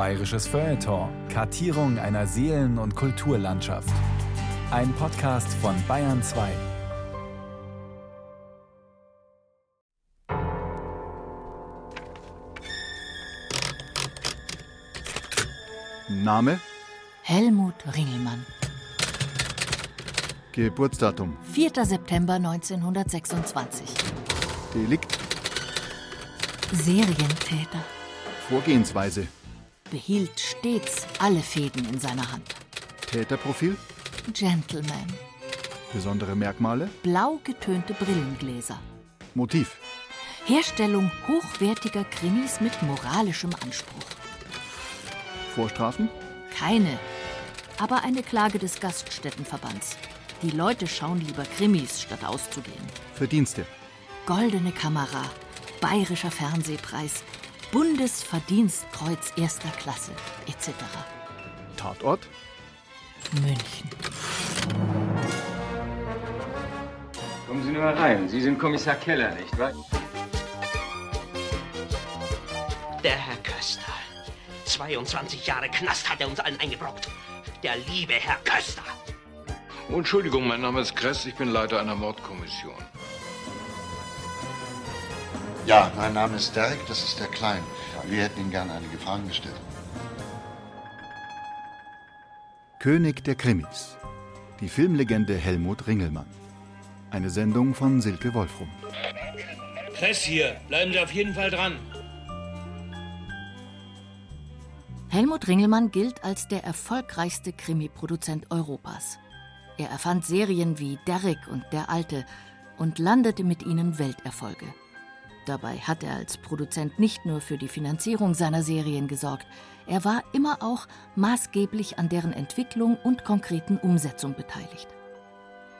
Bayerisches Feuilleton. Kartierung einer Seelen- und Kulturlandschaft. Ein Podcast von Bayern 2. Name? Helmut Ringelmann. Geburtsdatum? 4. September 1926. Delikt? Serientäter. Vorgehensweise? Behielt stets alle Fäden in seiner Hand. Täterprofil? Gentleman. Besondere Merkmale? Blau getönte Brillengläser. Motiv? Herstellung hochwertiger Krimis mit moralischem Anspruch. Vorstrafen? Keine. Aber eine Klage des Gaststättenverbands. Die Leute schauen lieber Krimis, statt auszugehen. Verdienste? Goldene Kamera, Bayerischer Fernsehpreis, Bundesverdienstkreuz erster Klasse, etc. Tatort? München. Kommen Sie nur herein. Sie sind Kommissar Keller, nicht wahr? Der Herr Köster. 22 Jahre Knast hat er uns allen eingebrockt. Der liebe Herr Köster. Entschuldigung, mein Name ist Kress, ich bin Leiter einer Mordkommission. Ja, mein Name ist Derek, das ist der Klein. Wir hätten Ihnen gerne einige Fragen gestellt. König der Krimis. Die Filmlegende Helmut Ringelmann. Eine Sendung von Silke Wolfrum. Kress hier, bleiben Sie auf jeden Fall dran. Helmut Ringelmann gilt als der erfolgreichste Krimiproduzent Europas. Er erfand Serien wie Derrick und Der Alte und landete mit ihnen Welterfolge. Dabei hat er als Produzent nicht nur für die Finanzierung seiner Serien gesorgt, er war immer auch maßgeblich an deren Entwicklung und konkreten Umsetzung beteiligt.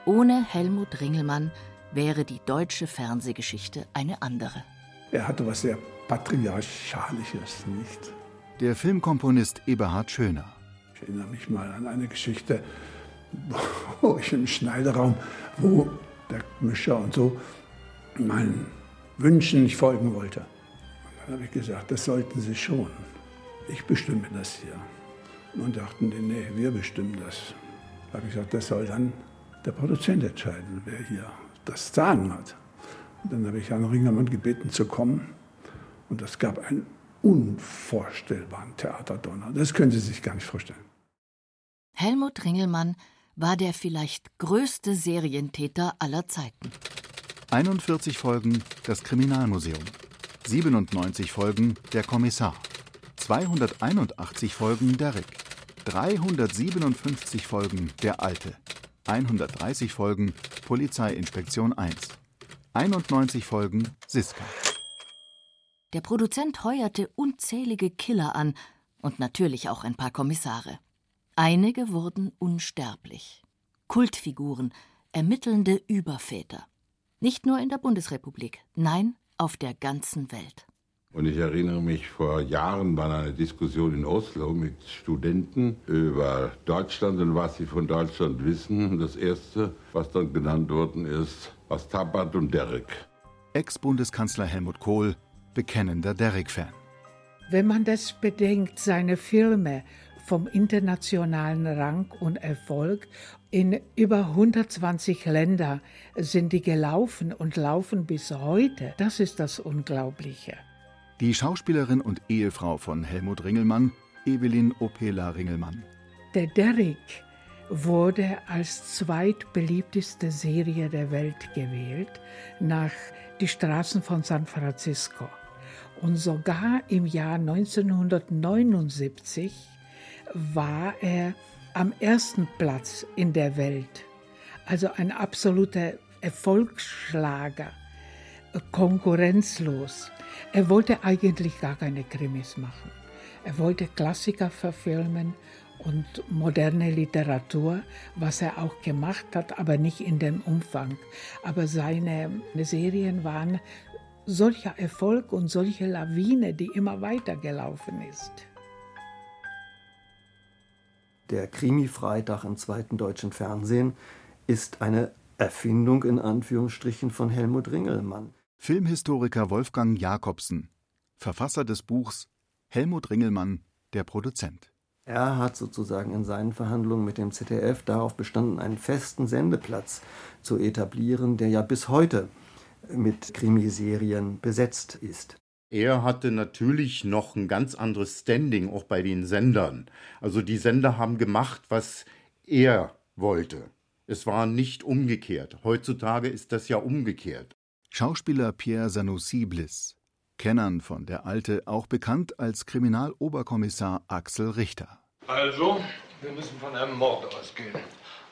Ohne Helmut Ringelmann wäre die deutsche Fernsehgeschichte eine andere. Er hatte was sehr Patriarchalisches, nicht? Der Filmkomponist Eberhard Schöner. Ich erinnere mich mal an eine Geschichte, wo ich im Schneideraum, wo der Mischer und so meinen Wünschen nicht folgen wollte. Und dann habe ich gesagt, das sollten Sie schon. Ich bestimme das hier. Und dachten die, nee, wir bestimmen das. Da habe ich gesagt, das soll dann der Produzent entscheiden, wer hier das Sagen hat. Und dann habe ich Herrn Ringermann gebeten zu kommen. Und das gab einen unvorstellbaren Theaterdonner. Das können Sie sich gar nicht vorstellen. Helmut Ringelmann war der vielleicht größte Serientäter aller Zeiten. 41 Folgen Das Kriminalmuseum, 97 Folgen Der Kommissar, 281 Folgen Derrick, 357 Folgen Der Alte, 130 Folgen Polizeiinspektion 1, 91 Folgen Siska. Der Produzent heuerte unzählige Killer an und natürlich auch ein paar Kommissare. Einige wurden unsterblich. Kultfiguren, ermittelnde Überväter. Nicht nur in der Bundesrepublik, nein, auf der ganzen Welt. Und ich erinnere mich, vor Jahren war eine Diskussion in Oslo mit Studenten über Deutschland und was sie von Deutschland wissen. Das Erste, was dann genannt worden ist, was Tabat und Derek. Ex-Bundeskanzler Helmut Kohl, bekennender Derek-Fan. Wenn man das bedenkt, seine Filme vom internationalen Rang und Erfolg. In über 120 Länder sind die gelaufen und laufen bis heute. Das ist das Unglaubliche. Die Schauspielerin und Ehefrau von Helmut Ringelmann, Evelyn Opela Ringelmann. Der Derrick wurde als zweitbeliebteste Serie der Welt gewählt, nach Die Straßen von San Francisco. Und sogar im Jahr 1979 war er am ersten Platz in der Welt. Also ein absoluter Erfolgsschlager, konkurrenzlos. Er wollte eigentlich gar keine Krimis machen. Er wollte Klassiker verfilmen und moderne Literatur, was er auch gemacht hat, aber nicht in dem Umfang. Aber seine Serien waren solcher Erfolg und solche Lawine, die immer weitergelaufen ist. Der Krimi-Freitag im zweiten deutschen Fernsehen ist eine Erfindung in Anführungsstrichen von Helmut Ringelmann. Filmhistoriker Wolfgang Jakobsen, Verfasser des Buchs Helmut Ringelmann der Produzent. Er hat sozusagen in seinen Verhandlungen mit dem ZDF darauf bestanden, einen festen Sendeplatz zu etablieren, der ja bis heute mit Krimiserien besetzt ist. Er hatte natürlich noch ein ganz anderes Standing auch bei den Sendern. Also die Sender haben gemacht, was er wollte. Es war nicht umgekehrt. Heutzutage ist das ja umgekehrt. Schauspieler Pierre Sanoussi Bliss, Kennern von der Alte auch bekannt als Kriminaloberkommissar Axel Richter. Also, wir müssen von einem Mord ausgehen.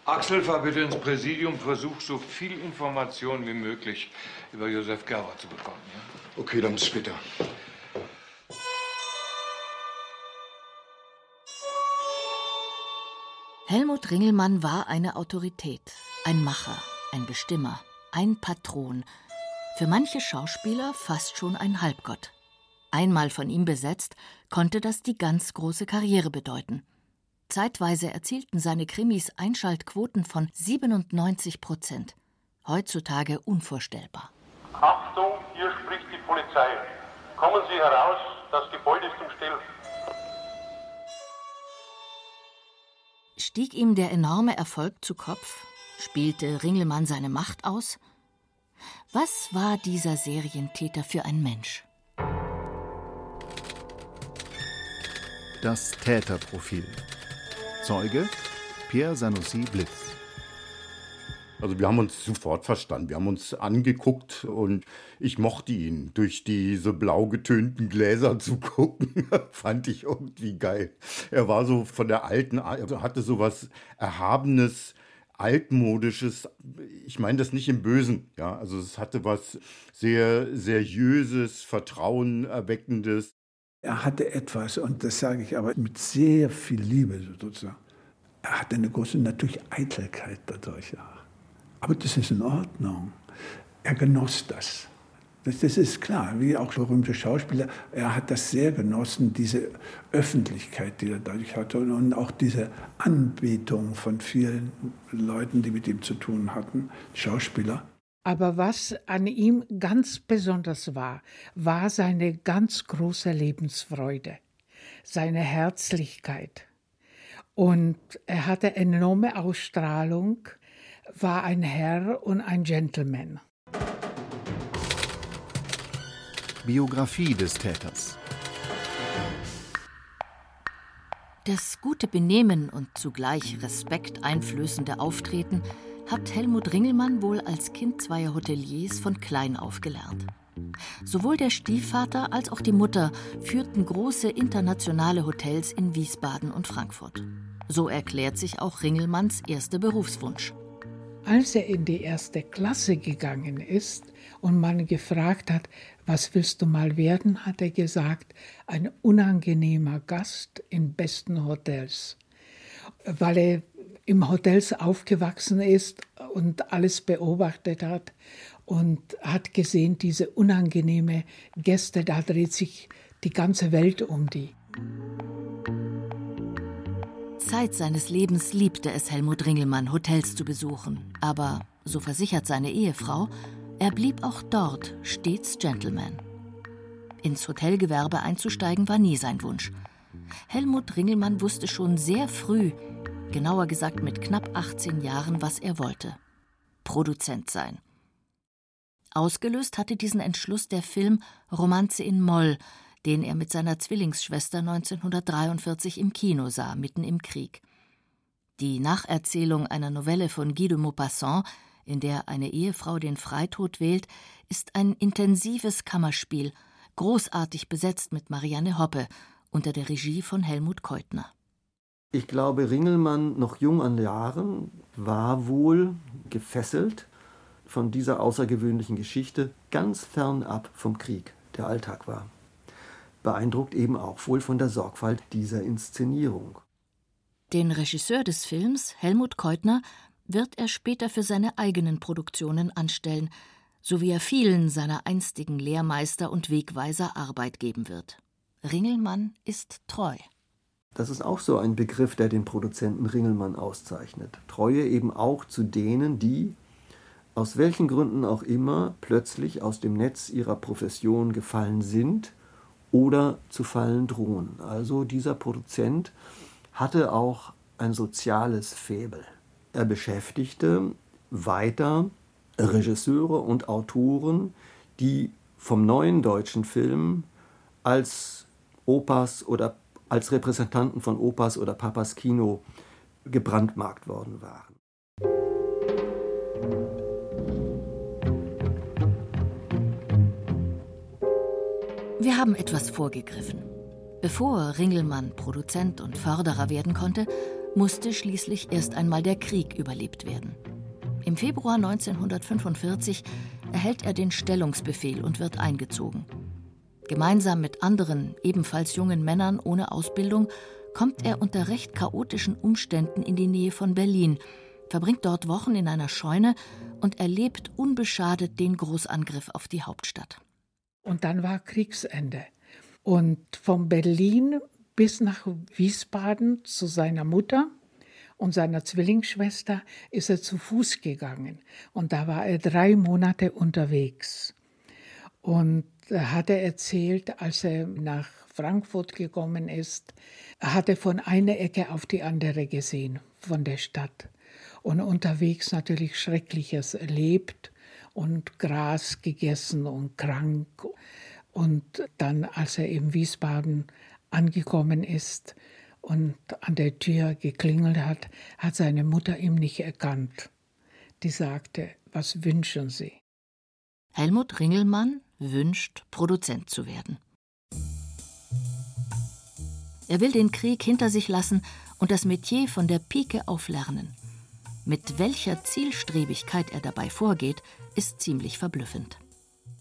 Axel, fahr bitte ins Präsidium, versuch so viel Information wie möglich über Josef Gerber zu bekommen. Ja? Okay, dann bis später. Helmut Ringelmann war eine Autorität, ein Macher, ein Bestimmer, ein Patron. Für manche Schauspieler fast schon ein Halbgott. Einmal von ihm besetzt, konnte das die ganz große Karriere bedeuten. Zeitweise erzielten seine Krimis Einschaltquoten von 97 Prozent. Heutzutage unvorstellbar. Achtung, hier spricht die Polizei. Kommen Sie heraus, das Gebäude ist umstellt. Stieg ihm der enorme Erfolg zu Kopf? Spielte Ringelmann seine Macht aus? Was war dieser Serientäter für ein Mensch? Das Täterprofil. Zeuge Pierre Sanoussi Blitz. Also wir haben uns sofort verstanden. Wir haben uns angeguckt und ich mochte ihn. Durch diese blau getönten Gläser zu gucken, fand ich irgendwie geil. Er war so von der alten, also hatte so was Erhabenes, altmodisches. Ich meine das nicht im Bösen, ja. Also es hatte was sehr seriöses, vertrauenerweckendes. Er hatte etwas, und das sage ich aber mit sehr viel Liebe sozusagen. Er hatte eine große, natürlich Eitelkeit dadurch auch. Aber das ist in Ordnung. Er genoss das. das. Das ist klar, wie auch berühmte Schauspieler. Er hat das sehr genossen, diese Öffentlichkeit, die er dadurch hatte und auch diese Anbetung von vielen Leuten, die mit ihm zu tun hatten, Schauspieler. Aber was an ihm ganz besonders war, war seine ganz große Lebensfreude, seine Herzlichkeit. Und er hatte enorme Ausstrahlung, war ein Herr und ein Gentleman. Biografie des Täters. Das gute Benehmen und zugleich Respekt einflößende Auftreten hat Helmut Ringelmann wohl als Kind zweier Hoteliers von klein auf gelernt. Sowohl der Stiefvater als auch die Mutter führten große internationale Hotels in Wiesbaden und Frankfurt. So erklärt sich auch Ringelmanns erster Berufswunsch. Als er in die erste Klasse gegangen ist und man gefragt hat, was willst du mal werden, hat er gesagt, ein unangenehmer Gast in besten Hotels. Weil er im Hotels aufgewachsen ist und alles beobachtet hat und hat gesehen, diese unangenehme Gäste, da dreht sich die ganze Welt um die. Zeit seines Lebens liebte es Helmut Ringelmann, Hotels zu besuchen. Aber, so versichert seine Ehefrau, er blieb auch dort stets Gentleman. Ins Hotelgewerbe einzusteigen war nie sein Wunsch. Helmut Ringelmann wusste schon sehr früh, genauer gesagt mit knapp 18 Jahren, was er wollte. Produzent sein. Ausgelöst hatte diesen Entschluss der Film Romanze in Moll, den er mit seiner Zwillingsschwester 1943 im Kino sah, mitten im Krieg. Die Nacherzählung einer Novelle von Guy de Maupassant, in der eine Ehefrau den Freitod wählt, ist ein intensives Kammerspiel, großartig besetzt mit Marianne Hoppe unter der Regie von Helmut Keutner. Ich glaube, Ringelmann, noch jung an Jahren, war wohl gefesselt von dieser außergewöhnlichen Geschichte, ganz fernab vom Krieg, der Alltag war. Beeindruckt eben auch wohl von der Sorgfalt dieser Inszenierung. Den Regisseur des Films, Helmut Keutner, wird er später für seine eigenen Produktionen anstellen, so wie er vielen seiner einstigen Lehrmeister und Wegweiser Arbeit geben wird. Ringelmann ist treu. Das ist auch so ein Begriff, der den Produzenten Ringelmann auszeichnet. Treue eben auch zu denen, die, aus welchen Gründen auch immer, plötzlich aus dem Netz ihrer Profession gefallen sind oder zu fallen drohen. Also dieser Produzent hatte auch ein soziales Faible. Er beschäftigte weiter Regisseure und Autoren, die vom neuen deutschen Film als Opas oder als Repräsentanten von Opas oder Papas Kino gebrandmarkt worden waren. Wir haben etwas vorgegriffen. Bevor Ringelmann Produzent und Förderer werden konnte, musste schließlich erst einmal der Krieg überlebt werden. Im Februar 1945 erhält er den Stellungsbefehl und wird eingezogen. Gemeinsam mit anderen, ebenfalls jungen Männern ohne Ausbildung, kommt er unter recht chaotischen Umständen in die Nähe von Berlin, verbringt dort Wochen in einer Scheune und erlebt unbeschadet den Großangriff auf die Hauptstadt. Und dann war Kriegsende. Und von Berlin bis nach Wiesbaden zu seiner Mutter und seiner Zwillingsschwester ist er zu Fuß gegangen. Und da war er drei Monate unterwegs. Und hat er erzählt, als er nach Frankfurt gekommen ist, hat er von einer Ecke auf die andere gesehen von der Stadt. Und unterwegs natürlich Schreckliches erlebt und Gras gegessen und krank. Und dann, als er in Wiesbaden angekommen ist und an der Tür geklingelt hat, hat seine Mutter ihn nicht erkannt. Die sagte, was wünschen Sie? Helmut Ringelmann wünscht, Produzent zu werden. Er will den Krieg hinter sich lassen und das Metier von der Pike auf lernen. Mit welcher Zielstrebigkeit er dabei vorgeht, ist ziemlich verblüffend.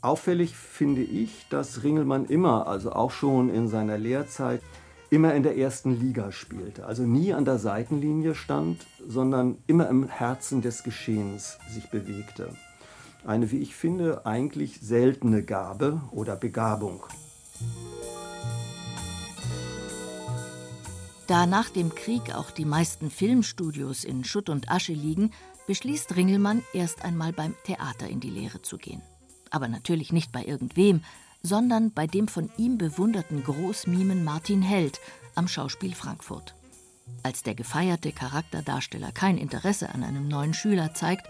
Auffällig finde ich, dass Ringelmann immer, also auch schon in seiner Lehrzeit, immer in der ersten Liga spielte. Also nie an der Seitenlinie stand, sondern immer im Herzen des Geschehens sich bewegte. Eine, wie ich finde, eigentlich seltene Gabe oder Begabung. Da nach dem Krieg auch die meisten Filmstudios in Schutt und Asche liegen, beschließt Ringelmann erst einmal beim Theater in die Lehre zu gehen. Aber natürlich nicht bei irgendwem, sondern bei dem von ihm bewunderten Großmimen Martin Held am Schauspiel Frankfurt. Als der gefeierte Charakterdarsteller kein Interesse an einem neuen Schüler zeigt,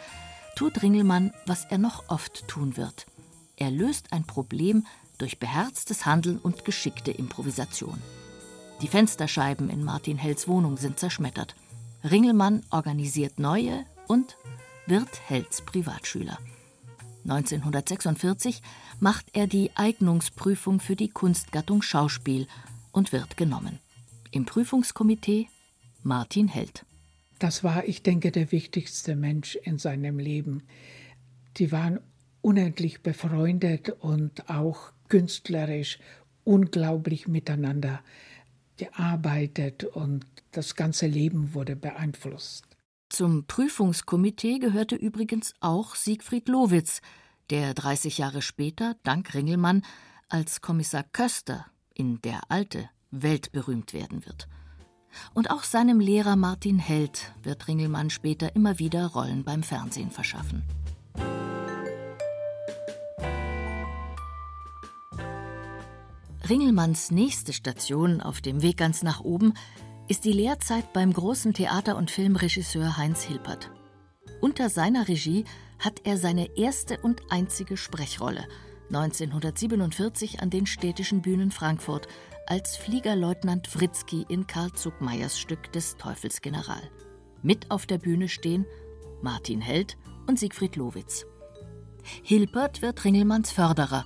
tut Ringelmann, was er noch oft tun wird. Er löst ein Problem durch beherztes Handeln und geschickte Improvisation. Die Fensterscheiben in Martin Hells Wohnung sind zerschmettert. Ringelmann organisiert neue und wird Hells Privatschüler. 1946 macht er die Eignungsprüfung für die Kunstgattung Schauspiel und wird genommen. Im Prüfungskomitee Martin Held. Das war, ich denke, der wichtigste Mensch in seinem Leben. Die waren unendlich befreundet und auch künstlerisch unglaublich miteinander gearbeitet und das ganze Leben wurde beeinflusst. Zum Prüfungskomitee gehörte übrigens auch Siegfried Lowitz, der 30 Jahre später, dank Ringelmann, als Kommissar Köster in Der Alte weltberühmt werden wird. Und auch seinem Lehrer Martin Held wird Ringelmann später immer wieder Rollen beim Fernsehen verschaffen. Ringelmanns nächste Station auf dem Weg ganz nach oben ist die Lehrzeit beim großen Theater- und Filmregisseur Heinz Hilpert. Unter seiner Regie hat er seine erste und einzige Sprechrolle 1947 an den städtischen Bühnen Frankfurt als Fliegerleutnant Fritzky in Karl Zuckmeyers Stück des Teufelsgeneral. Mit auf der Bühne stehen Martin Held und Siegfried Lowitz. Hilpert wird Ringelmanns Förderer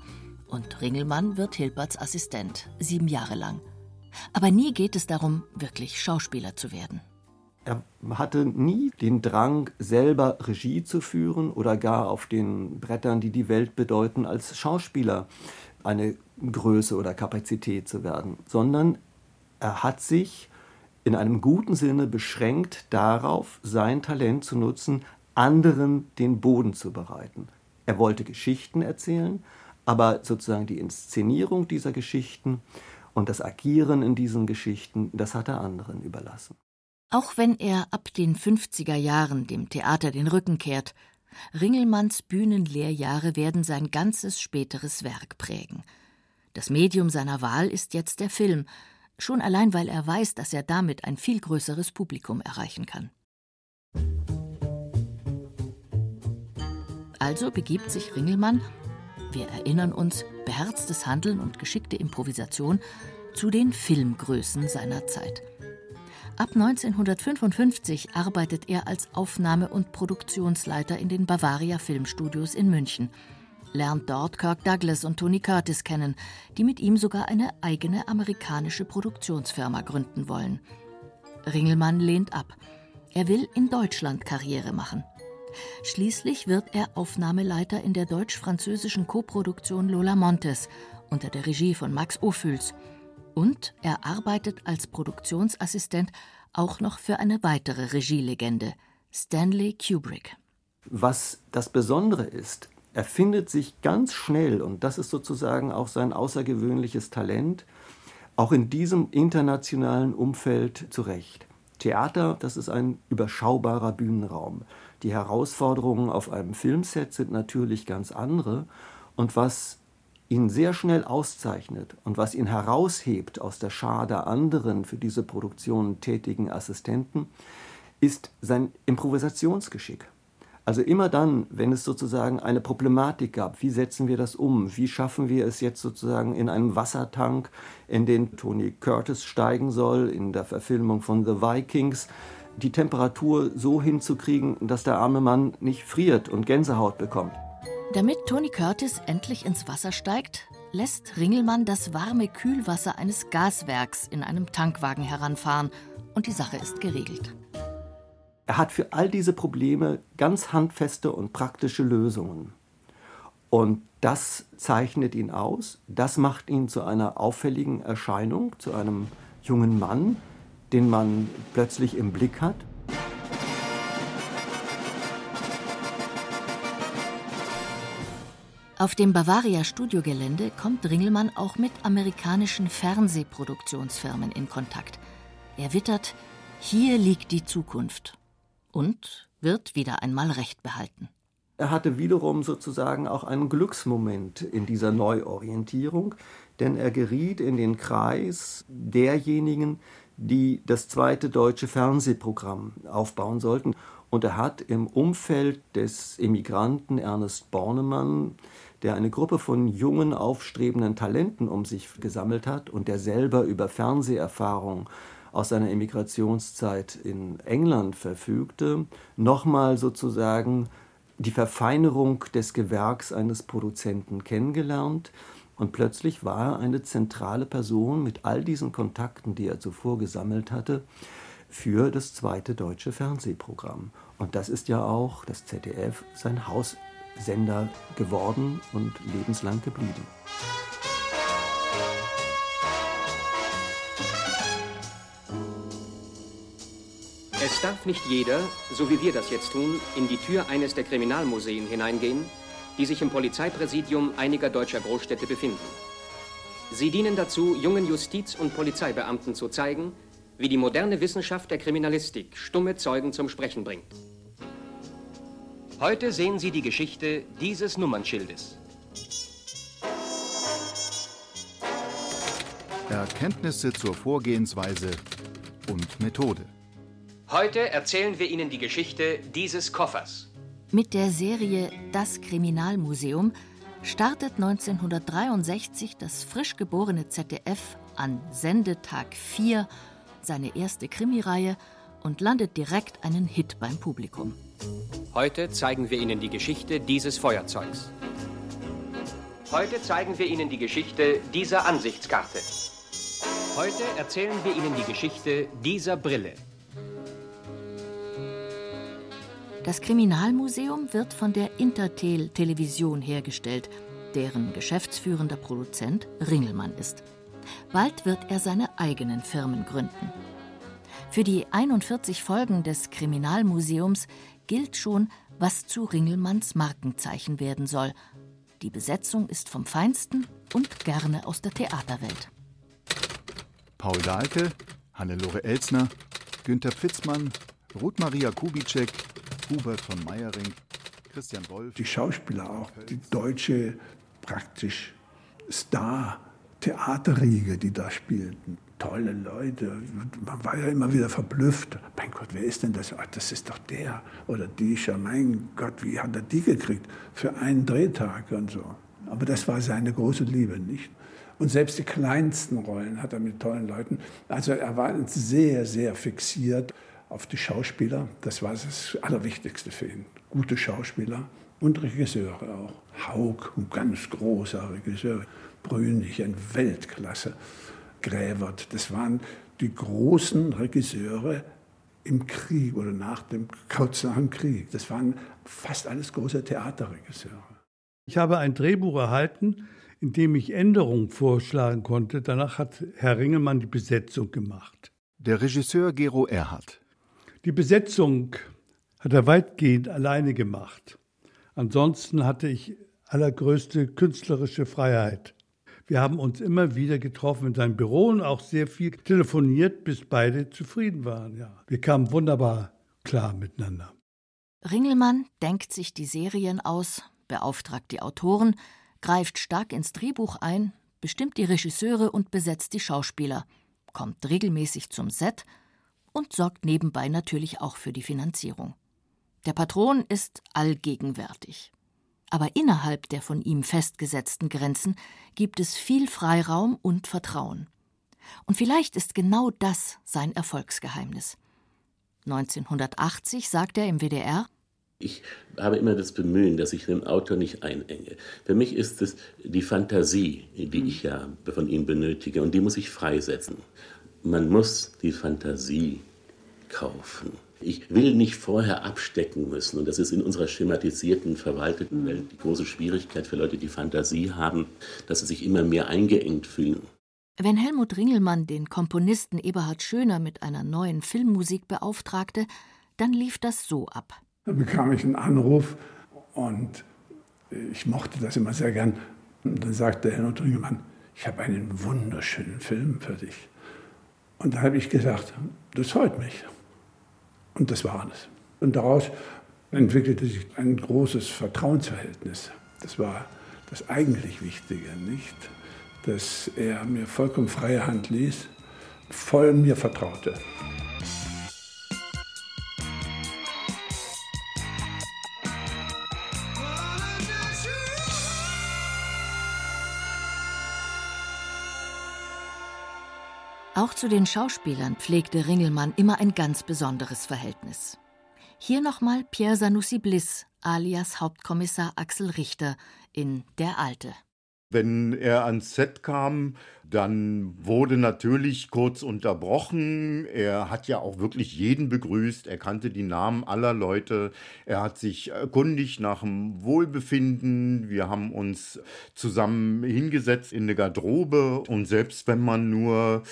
und Ringelmann wird Hilperts Assistent, sieben Jahre lang. Aber nie geht es darum, wirklich Schauspieler zu werden. Er hatte nie den Drang, selber Regie zu führen oder gar auf den Brettern, die die Welt bedeuten, als Schauspieler eine Größe oder Kapazität zu werden, sondern er hat sich in einem guten Sinne beschränkt darauf, sein Talent zu nutzen, anderen den Boden zu bereiten. Er wollte Geschichten erzählen, aber sozusagen die Inszenierung dieser Geschichten und das Agieren in diesen Geschichten, das hat er anderen überlassen. Auch wenn er ab den 50er Jahren dem Theater den Rücken kehrt, Ringelmanns Bühnenlehrjahre werden sein ganzes späteres Werk prägen. Das Medium seiner Wahl ist jetzt der Film, schon allein weil er weiß, dass er damit ein viel größeres Publikum erreichen kann. Also begibt sich Ringelmann, wir erinnern uns, beherztes Handeln und geschickte Improvisation, zu den Filmgrößen seiner Zeit. Ab 1955 arbeitet er als Aufnahme- und Produktionsleiter in den Bavaria Filmstudios in München, lernt dort Kirk Douglas und Tony Curtis kennen, die mit ihm sogar eine eigene amerikanische Produktionsfirma gründen wollen. Ringelmann lehnt ab. Er will in Deutschland Karriere machen. Schließlich wird er Aufnahmeleiter in der deutsch-französischen Koproduktion Lola Montes unter der Regie von Max Ophüls. Und er arbeitet als Produktionsassistent auch noch für eine weitere Regielegende, Stanley Kubrick. Was das Besondere ist, er findet sich ganz schnell, und das ist sozusagen auch sein außergewöhnliches Talent, auch in diesem internationalen Umfeld zurecht. Theater, das ist ein überschaubarer Bühnenraum. Die Herausforderungen auf einem Filmset sind natürlich ganz andere. Und was ihn sehr schnell auszeichnet und was ihn heraushebt aus der Schar der anderen für diese Produktion tätigen Assistenten, ist sein Improvisationsgeschick. Also immer dann, wenn es sozusagen eine Problematik gab, wie setzen wir das um? Wie schaffen wir es jetzt sozusagen in einem Wassertank, in den Tony Curtis steigen soll, in der Verfilmung von The Vikings, die Temperatur so hinzukriegen, dass der arme Mann nicht friert und Gänsehaut bekommt. Damit Tony Curtis endlich ins Wasser steigt, lässt Ringelmann das warme Kühlwasser eines Gaswerks in einem Tankwagen heranfahren und die Sache ist geregelt. Er hat für all diese Probleme ganz handfeste und praktische Lösungen. Und das zeichnet ihn aus, das macht ihn zu einer auffälligen Erscheinung, zu einem jungen Mann, den man plötzlich im Blick hat. Auf dem Bavaria Studiogelände kommt Ringelmann auch mit amerikanischen Fernsehproduktionsfirmen in Kontakt. Er wittert, hier liegt die Zukunft und wird wieder einmal Recht behalten. Er hatte wiederum sozusagen auch einen Glücksmoment in dieser Neuorientierung, denn er geriet in den Kreis derjenigen, die das zweite deutsche Fernsehprogramm aufbauen sollten. Und er hat im Umfeld des Emigranten Ernest Bornemann, der eine Gruppe von jungen, aufstrebenden Talenten um sich gesammelt hat und der selber über Fernseherfahrung aus seiner Emigrationszeit in England verfügte, nochmal sozusagen die Verfeinerung des Gewerks eines Produzenten kennengelernt und plötzlich war er eine zentrale Person mit all diesen Kontakten, die er zuvor gesammelt hatte, für das zweite deutsche Fernsehprogramm. Und das ist ja auch das ZDF sein Haussender geworden und lebenslang geblieben. Es darf nicht jeder, so wie wir das jetzt tun, in die Tür eines der Kriminalmuseen hineingehen, die sich im Polizeipräsidium einiger deutscher Großstädte befinden. Sie dienen dazu, jungen Justiz- und Polizeibeamten zu zeigen, wie die moderne Wissenschaft der Kriminalistik stumme Zeugen zum Sprechen bringt. Heute sehen Sie die Geschichte dieses Nummernschildes. Erkenntnisse zur Vorgehensweise und Methode. Heute erzählen wir Ihnen die Geschichte dieses Koffers. Mit der Serie Das Kriminalmuseum startet 1963 das frisch geborene ZDF an Sendetag 4 seine erste Krimireihe und landet direkt einen Hit beim Publikum. Heute zeigen wir Ihnen die Geschichte dieses Feuerzeugs. Heute zeigen wir Ihnen die Geschichte dieser Ansichtskarte. Heute erzählen wir Ihnen die Geschichte dieser Brille. Das Kriminalmuseum wird von der Intertel Television hergestellt, deren geschäftsführender Produzent Ringelmann ist. Bald wird er seine eigenen Firmen gründen. Für die 41 Folgen des Kriminalmuseums gilt schon, was zu Ringelmanns Markenzeichen werden soll. Die Besetzung ist vom Feinsten und gerne aus der Theaterwelt. Paul Dahlke, Hannelore Elsner, Günter Pfitzmann, Ruth Maria Kubitschek, Hubert von Meyering, Christian Wolf. Die Schauspieler auch, die deutsche praktisch Star Theaterriege, die da spielten. Tolle Leute. Man war ja immer wieder verblüfft. Mein Gott, wer ist denn das? Ach, das ist doch der oder die. Mein Gott, wie hat er die gekriegt? Für einen Drehtag und so. Aber das war seine große Liebe, nicht? Und selbst die kleinsten Rollen hat er mit tollen Leuten. Also er war sehr, sehr fixiert auf die Schauspieler. Das war das Allerwichtigste für ihn. Gute Schauspieler und Regisseure auch. Haug, ein ganz großer Regisseur. Brünig, ein Weltklasse. Grävert, das waren die großen Regisseure im Krieg oder nach dem, kurz nach dem Krieg. Das waren fast alles große Theaterregisseure. Ich habe ein Drehbuch erhalten, in dem ich Änderungen vorschlagen konnte. Danach hat Herr Ringelmann die Besetzung gemacht. Der Regisseur Gero Erhardt. Die Besetzung hat er weitgehend alleine gemacht. Ansonsten hatte ich allergrößte künstlerische Freiheit. Wir haben uns immer wieder getroffen in seinem Büro und auch sehr viel telefoniert, bis beide zufrieden waren. Ja. Wir kamen wunderbar klar miteinander. Ringelmann denkt sich die Serien aus, beauftragt die Autoren, greift stark ins Drehbuch ein, bestimmt die Regisseure und besetzt die Schauspieler, kommt regelmäßig zum Set und sorgt nebenbei natürlich auch für die Finanzierung. Der Patron ist allgegenwärtig. Aber innerhalb der von ihm festgesetzten Grenzen gibt es viel Freiraum und Vertrauen. Und vielleicht ist genau das sein Erfolgsgeheimnis. 1980 sagt er im WDR ich habe immer das Bemühen, dass ich den Autor nicht einenge. Für mich ist es die Fantasie, die ich ja von ihm benötige, und die muss ich freisetzen. Man muss die Fantasie kaufen. Ich will nicht vorher abstecken müssen. Und das ist in unserer schematisierten, verwalteten Welt die große Schwierigkeit für Leute, die Fantasie haben, dass sie sich immer mehr eingeengt fühlen. Wenn Helmut Ringelmann den Komponisten Eberhard Schöner mit einer neuen Filmmusik beauftragte, dann lief das so ab. Da bekam ich einen Anruf und ich mochte das immer sehr gern. Und dann sagte Helmut Ringelmann, ich habe einen wunderschönen Film für dich. Und da habe ich gesagt, das freut mich. Und das war alles. Und daraus entwickelte sich ein großes Vertrauensverhältnis. Das war das eigentlich Wichtige, nicht? Dass er mir vollkommen freie Hand ließ, voll mir vertraute. Auch zu den Schauspielern pflegte Ringelmann immer ein ganz besonderes Verhältnis. Hier nochmal Pierre Sanussi Bliss alias Hauptkommissar Axel Richter in Der Alte. Wenn er ans Set kam, dann wurde natürlich kurz unterbrochen. Er hat ja auch wirklich jeden begrüßt. Er kannte die Namen aller Leute. Er hat sich erkundigt nach dem Wohlbefinden. Wir haben uns zusammen hingesetzt in eine Garderobe. Und selbst wenn man nur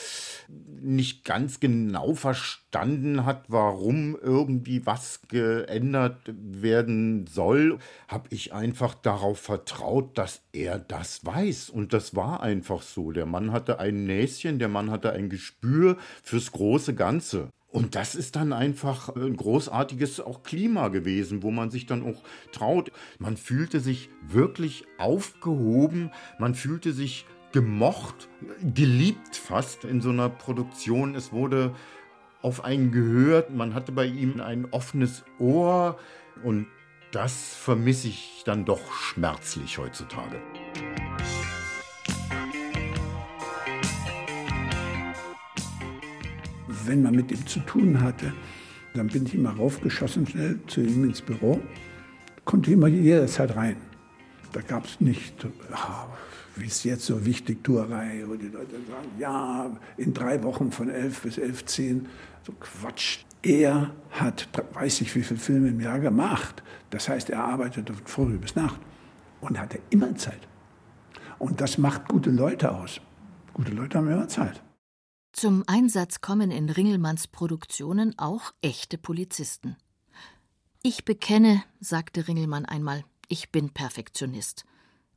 nicht ganz genau verstanden hat, warum irgendwie was geändert werden soll, habe ich einfach darauf vertraut, dass er das weiß. Und das war einfach so. Der Mann hatte ein Näschen, der Mann hatte ein Gespür fürs große Ganze. Und das ist dann einfach ein großartiges auch Klima gewesen, wo man sich dann auch traut. Man fühlte sich wirklich aufgehoben, man fühlte sich gemocht, geliebt fast in so einer Produktion. Es wurde auf einen gehört, man hatte bei ihm ein offenes Ohr und das vermisse ich dann doch schmerzlich heutzutage. Wenn man mit ihm zu tun hatte, dann bin ich immer raufgeschossen schnell zu ihm ins Büro, konnte immer jederzeit rein. Da gab es nicht, ah, wie ist jetzt so wichtig, Tuerei, wo die Leute sagen, ja, in drei Wochen von elf bis elf, zehn, so Quatsch. Er hat, weiß ich wie viele Filme im Jahr gemacht. Das heißt, er arbeitete von früh bis Nacht und hatte immer Zeit. Und das macht gute Leute aus. Gute Leute haben immer Zeit. Zum Einsatz kommen in Ringelmanns Produktionen auch echte Polizisten. Ich bekenne, sagte Ringelmann einmal, ich bin Perfektionist.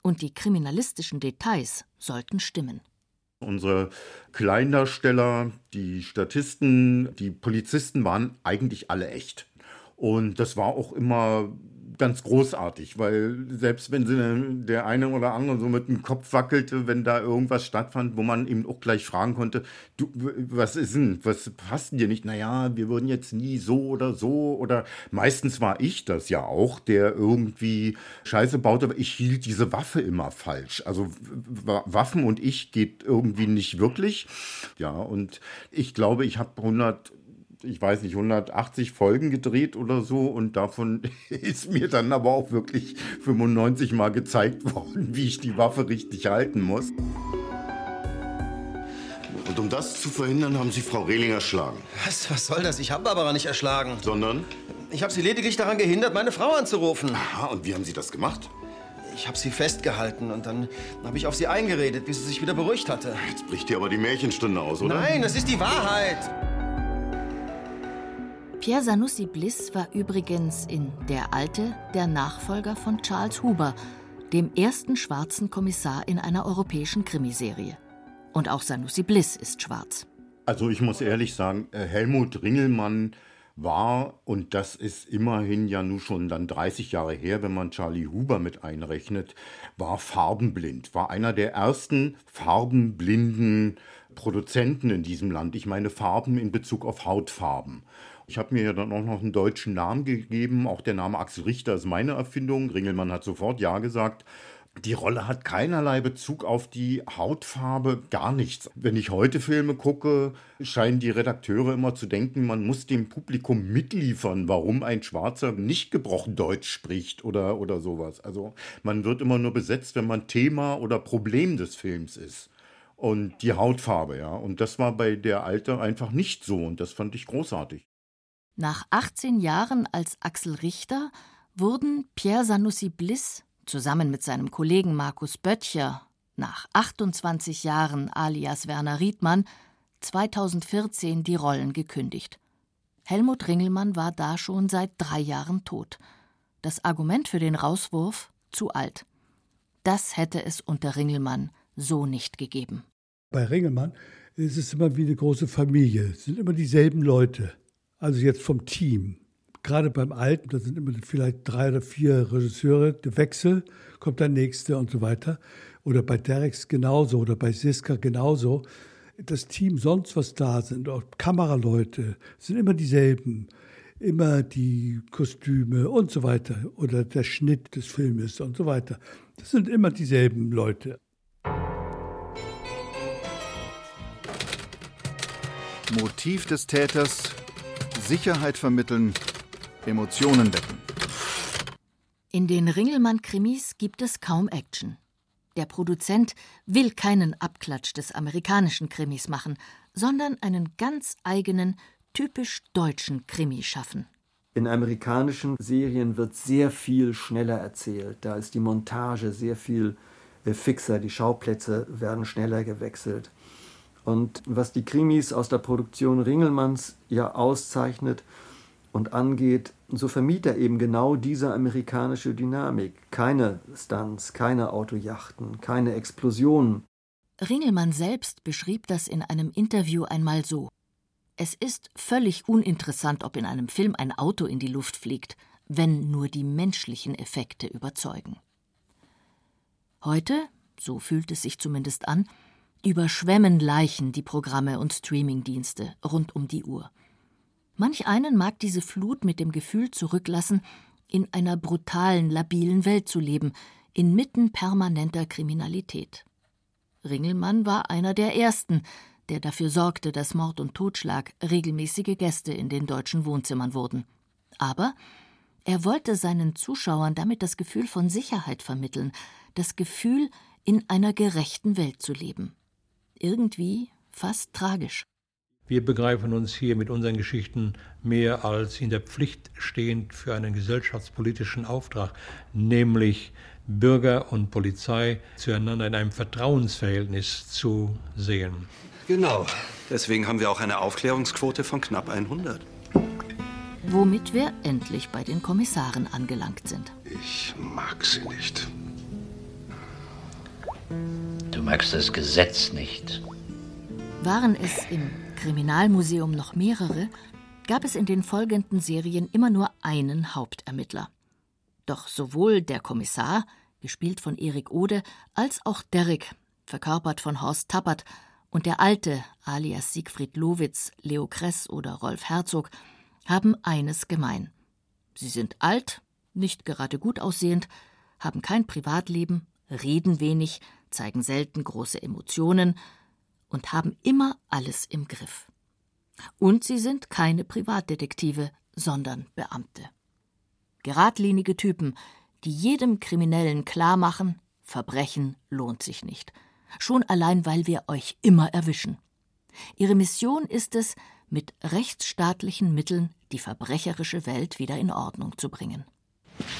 Und die kriminalistischen Details sollten stimmen. Unsere Kleindarsteller, die Statisten, die Polizisten waren eigentlich alle echt. Und das war auch immer ganz großartig, weil selbst wenn sie der eine oder andere so mit dem Kopf wackelte, wenn da irgendwas stattfand, wo man eben auch gleich fragen konnte, du, was ist denn, was passt denn dir nicht? Naja, wir würden jetzt nie so oder so oder meistens war ich das ja auch, der irgendwie Scheiße baute, aber ich hielt diese Waffe immer falsch. Also Waffen und ich geht irgendwie nicht wirklich. Ja, und ich glaube, ich habe 100 ich weiß nicht, 180 Folgen gedreht oder so und davon ist mir dann aber auch wirklich 95 Mal gezeigt worden, wie ich die Waffe richtig halten muss. Und um das zu verhindern, haben Sie Frau Rehling erschlagen. Was, was soll das? Ich habe Barbara nicht erschlagen. Sondern? Ich habe sie lediglich daran gehindert, meine Frau anzurufen. Aha, und wie haben Sie das gemacht? Ich habe sie festgehalten und dann habe ich auf sie eingeredet, bis sie sich wieder beruhigt hatte. Jetzt bricht dir aber die Märchenstunde aus, oder? Nein, es ist die Wahrheit. Pierre Sanussi Bliss war übrigens in Der Alte der Nachfolger von Charles Huber, dem ersten schwarzen Kommissar in einer europäischen Krimiserie. Und auch Sanussi Bliss ist schwarz. Also ich muss ehrlich sagen, äh, Helmut Ringelmann war, und das ist immerhin ja nun schon dann 30 Jahre her, wenn man Charlie Huber mit einrechnet, war farbenblind, war einer der ersten farbenblinden Produzenten in diesem Land. Ich meine Farben in Bezug auf Hautfarben. Ich habe mir ja dann auch noch einen deutschen Namen gegeben. Auch der Name Axel Richter ist meine Erfindung. Ringelmann hat sofort Ja gesagt. Die Rolle hat keinerlei Bezug auf die Hautfarbe, gar nichts. Wenn ich heute Filme gucke, scheinen die Redakteure immer zu denken, man muss dem Publikum mitliefern, warum ein Schwarzer nicht gebrochen Deutsch spricht oder, oder sowas. Also man wird immer nur besetzt, wenn man Thema oder Problem des Films ist. Und die Hautfarbe, ja. Und das war bei der Alte einfach nicht so und das fand ich großartig. Nach 18 Jahren als Axel Richter wurden Pierre Sanussi Bliss zusammen mit seinem Kollegen Markus Böttcher nach 28 Jahren alias Werner Riedmann 2014 die Rollen gekündigt. Helmut Ringelmann war da schon seit drei Jahren tot. Das Argument für den Rauswurf zu alt. Das hätte es unter Ringelmann so nicht gegeben. Bei Ringelmann ist es immer wie eine große Familie. Es sind immer dieselben Leute. Also jetzt vom Team. Gerade beim Alten, da sind immer vielleicht drei oder vier Regisseure, der Wechsel, kommt der nächste und so weiter. Oder bei Derex genauso oder bei Siska genauso. Das Team, sonst was da sind, auch Kameraleute, sind immer dieselben. Immer die Kostüme und so weiter. Oder der Schnitt des Filmes und so weiter. Das sind immer dieselben Leute. Motiv des Täters Sicherheit vermitteln, Emotionen wecken. In den Ringelmann-Krimis gibt es kaum Action. Der Produzent will keinen Abklatsch des amerikanischen Krimis machen, sondern einen ganz eigenen, typisch deutschen Krimi schaffen. In amerikanischen Serien wird sehr viel schneller erzählt. Da ist die Montage sehr viel äh, fixer, die Schauplätze werden schneller gewechselt. Und was die Krimis aus der Produktion Ringelmanns ja auszeichnet und angeht, so vermied er eben genau diese amerikanische Dynamik. Keine Stunts, keine Autojachten, keine Explosionen. Ringelmann selbst beschrieb das in einem Interview einmal so. Es ist völlig uninteressant, ob in einem Film ein Auto in die Luft fliegt, wenn nur die menschlichen Effekte überzeugen. Heute, so fühlt es sich zumindest an, überschwemmen Leichen die Programme und Streamingdienste rund um die Uhr. Manch einen mag diese Flut mit dem Gefühl zurücklassen, in einer brutalen, labilen Welt zu leben, inmitten permanenter Kriminalität. Ringelmann war einer der ersten, der dafür sorgte, dass Mord und Totschlag regelmäßige Gäste in den deutschen Wohnzimmern wurden. Aber er wollte seinen Zuschauern damit das Gefühl von Sicherheit vermitteln, das Gefühl, in einer gerechten Welt zu leben irgendwie fast tragisch. Wir begreifen uns hier mit unseren Geschichten mehr als in der Pflicht stehend für einen gesellschaftspolitischen Auftrag, nämlich Bürger und Polizei zueinander in einem Vertrauensverhältnis zu sehen. Genau. Deswegen haben wir auch eine Aufklärungsquote von knapp 100. Womit wir endlich bei den Kommissaren angelangt sind. Ich mag sie nicht. Du magst das Gesetz nicht. Waren es im Kriminalmuseum noch mehrere, gab es in den folgenden Serien immer nur einen Hauptermittler. Doch sowohl der Kommissar, gespielt von Erik Ode, als auch Derrick, verkörpert von Horst Tappert, und der Alte, alias Siegfried Lowitz, Leo Kress oder Rolf Herzog, haben eines gemein. Sie sind alt, nicht gerade gut aussehend, haben kein Privatleben, reden wenig, zeigen selten große Emotionen und haben immer alles im Griff. Und sie sind keine Privatdetektive, sondern Beamte. Geradlinige Typen, die jedem Kriminellen klar machen, Verbrechen lohnt sich nicht. Schon allein, weil wir euch immer erwischen. Ihre Mission ist es, mit rechtsstaatlichen Mitteln die verbrecherische Welt wieder in Ordnung zu bringen.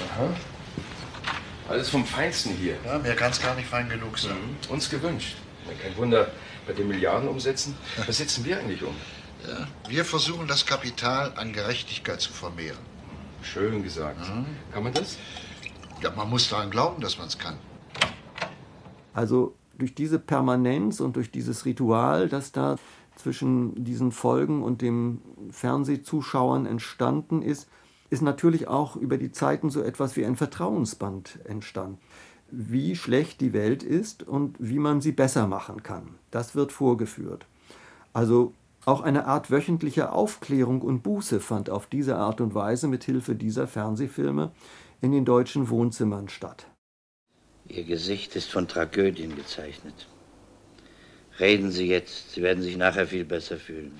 Aha. Alles vom Feinsten hier. Ja, mir kann es gar nicht fein genug sein. Mhm. Uns gewünscht. Kein Wunder, bei den Milliarden umsetzen. Was setzen wir eigentlich um? Ja, wir versuchen, das Kapital an Gerechtigkeit zu vermehren. Schön gesagt. Mhm. Kann man das? Ja, man muss daran glauben, dass man es kann. Also durch diese Permanenz und durch dieses Ritual, das da zwischen diesen Folgen und dem Fernsehzuschauern entstanden ist, ist natürlich auch über die Zeiten so etwas wie ein Vertrauensband entstanden. Wie schlecht die Welt ist und wie man sie besser machen kann. Das wird vorgeführt. Also auch eine Art wöchentliche Aufklärung und Buße fand auf diese Art und Weise mit Hilfe dieser Fernsehfilme in den deutschen Wohnzimmern statt. Ihr Gesicht ist von Tragödien gezeichnet. Reden Sie jetzt, Sie werden sich nachher viel besser fühlen.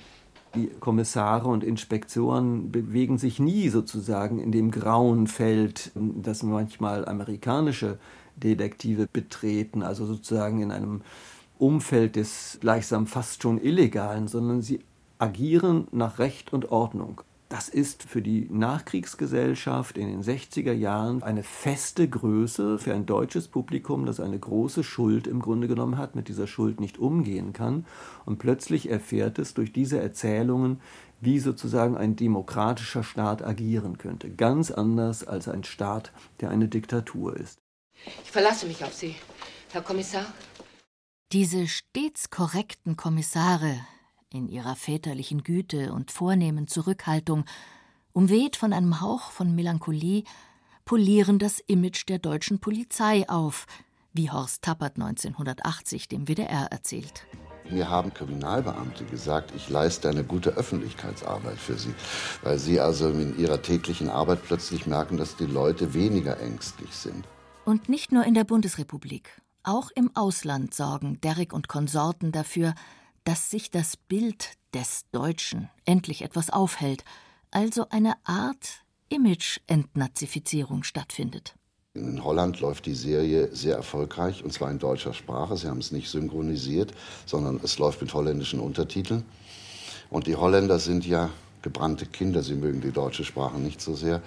Die Kommissare und Inspektoren bewegen sich nie sozusagen in dem grauen Feld, das manchmal amerikanische Detektive betreten, also sozusagen in einem Umfeld des gleichsam fast schon Illegalen, sondern sie agieren nach Recht und Ordnung. Das ist für die Nachkriegsgesellschaft in den 60er Jahren eine feste Größe für ein deutsches Publikum, das eine große Schuld im Grunde genommen hat, mit dieser Schuld nicht umgehen kann. Und plötzlich erfährt es durch diese Erzählungen, wie sozusagen ein demokratischer Staat agieren könnte. Ganz anders als ein Staat, der eine Diktatur ist. Ich verlasse mich auf Sie, Herr Kommissar. Diese stets korrekten Kommissare, in ihrer väterlichen Güte und vornehmen Zurückhaltung, umweht von einem Hauch von Melancholie, polieren das Image der deutschen Polizei auf, wie Horst Tappert 1980 dem WDR erzählt. Mir haben Kriminalbeamte gesagt, ich leiste eine gute Öffentlichkeitsarbeit für sie, weil sie also in ihrer täglichen Arbeit plötzlich merken, dass die Leute weniger ängstlich sind. Und nicht nur in der Bundesrepublik, auch im Ausland sorgen Derrick und Konsorten dafür, dass sich das Bild des Deutschen endlich etwas aufhält, also eine Art Image-Entnazifizierung stattfindet. In Holland läuft die Serie sehr erfolgreich, und zwar in deutscher Sprache. Sie haben es nicht synchronisiert, sondern es läuft mit holländischen Untertiteln. Und die Holländer sind ja gebrannte Kinder, sie mögen die deutsche Sprache nicht so sehr.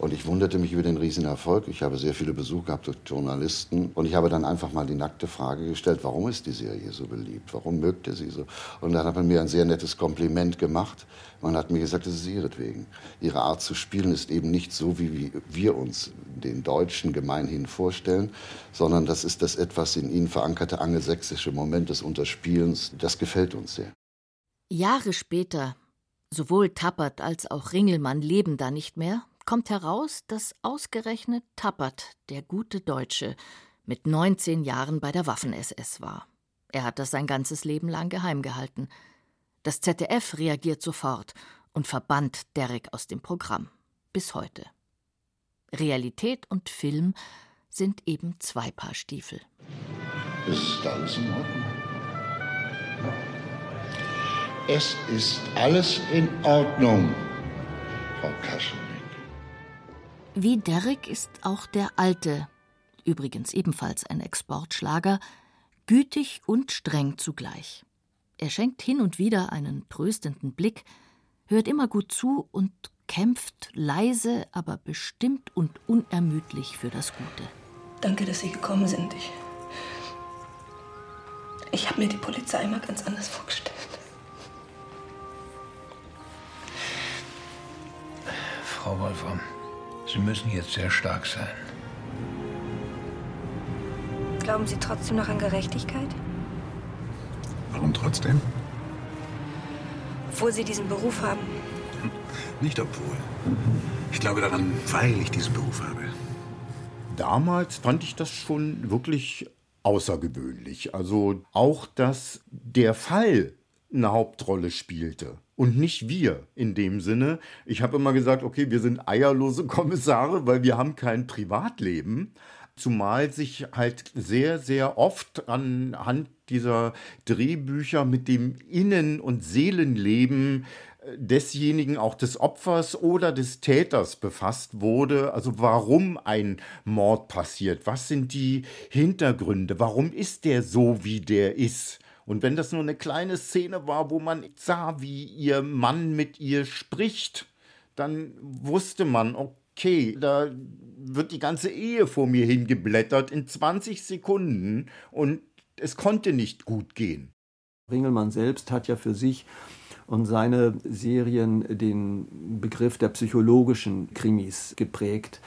Und ich wunderte mich über den riesen Erfolg. Ich habe sehr viele Besuche gehabt durch Journalisten. Und ich habe dann einfach mal die nackte Frage gestellt, warum ist die Serie so beliebt? Warum mögt ihr sie so? Und dann hat man mir ein sehr nettes Kompliment gemacht. Man hat mir gesagt, es ist ihretwegen. Ihre Art zu spielen ist eben nicht so, wie wir uns den Deutschen gemeinhin vorstellen, sondern das ist das etwas in ihnen verankerte angelsächsische Moment des Unterspielens. Das gefällt uns sehr. Jahre später, sowohl Tappert als auch Ringelmann leben da nicht mehr kommt heraus, dass ausgerechnet Tappert, der gute Deutsche, mit 19 Jahren bei der Waffen-SS war. Er hat das sein ganzes Leben lang geheim gehalten. Das ZDF reagiert sofort und verbannt Derek aus dem Programm. Bis heute. Realität und Film sind eben zwei Paar Stiefel. Ist alles in Ordnung? Es ist alles in Ordnung, Frau Kaschel. Wie Derrick ist auch der Alte, übrigens ebenfalls ein Exportschlager, gütig und streng zugleich. Er schenkt hin und wieder einen tröstenden Blick, hört immer gut zu und kämpft leise, aber bestimmt und unermüdlich für das Gute. Danke, dass Sie gekommen sind. Ich, ich habe mir die Polizei immer ganz anders vorgestellt. Frau Wolfram, Sie müssen jetzt sehr stark sein. Glauben Sie trotzdem noch an Gerechtigkeit? Warum trotzdem? Obwohl Sie diesen Beruf haben. Nicht obwohl. Ich glaube daran, weil ich diesen Beruf habe. damals fand ich das schon wirklich außergewöhnlich. Also auch, dass der Fall eine Hauptrolle spielte und nicht wir in dem Sinne. Ich habe immer gesagt, okay, wir sind eierlose Kommissare, weil wir haben kein Privatleben. Zumal sich halt sehr, sehr oft anhand dieser Drehbücher mit dem Innen- und Seelenleben äh, desjenigen, auch des Opfers oder des Täters befasst wurde. Also warum ein Mord passiert, was sind die Hintergründe, warum ist der so, wie der ist. Und wenn das nur eine kleine Szene war, wo man sah, wie ihr Mann mit ihr spricht, dann wusste man, okay, da wird die ganze Ehe vor mir hingeblättert in 20 Sekunden und es konnte nicht gut gehen. Ringelmann selbst hat ja für sich und seine Serien den Begriff der psychologischen Krimis geprägt